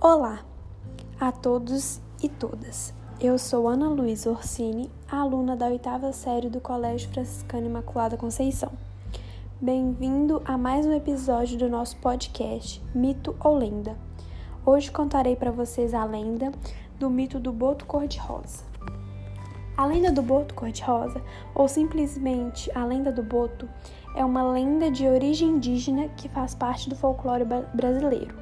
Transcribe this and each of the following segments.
Olá a todos e todas. Eu sou Ana Luísa Orsini, aluna da oitava série do Colégio Franciscano Imaculada Conceição. Bem-vindo a mais um episódio do nosso podcast Mito ou Lenda. Hoje contarei para vocês a lenda do mito do boto cor-de-rosa. A lenda do boto cor-de-rosa, ou simplesmente a lenda do boto, é uma lenda de origem indígena que faz parte do folclore brasileiro.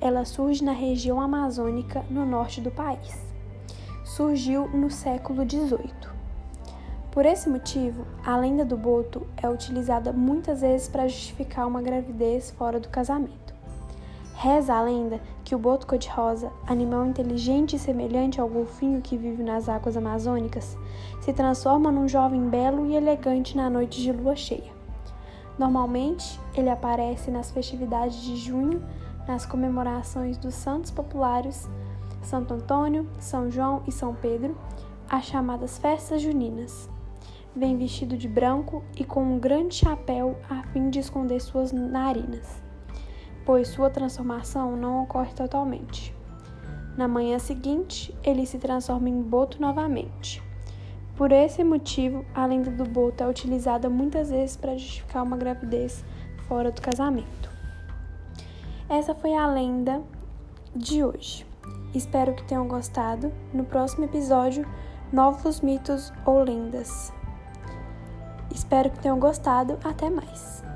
Ela surge na região amazônica, no norte do país. Surgiu no século XVIII. Por esse motivo, a lenda do boto é utilizada muitas vezes para justificar uma gravidez fora do casamento. Reza a lenda que o boto cor-de-rosa, animal inteligente e semelhante ao golfinho que vive nas águas amazônicas, se transforma num jovem belo e elegante na noite de lua cheia. Normalmente, ele aparece nas festividades de junho nas comemorações dos santos populares Santo Antônio, São João e São Pedro, as chamadas festas juninas. Vem vestido de branco e com um grande chapéu a fim de esconder suas narinas, pois sua transformação não ocorre totalmente. Na manhã seguinte, ele se transforma em boto novamente. Por esse motivo, a lenda do boto é utilizada muitas vezes para justificar uma gravidez fora do casamento. Essa foi a lenda de hoje. Espero que tenham gostado. No próximo episódio, novos mitos ou lendas. Espero que tenham gostado. Até mais!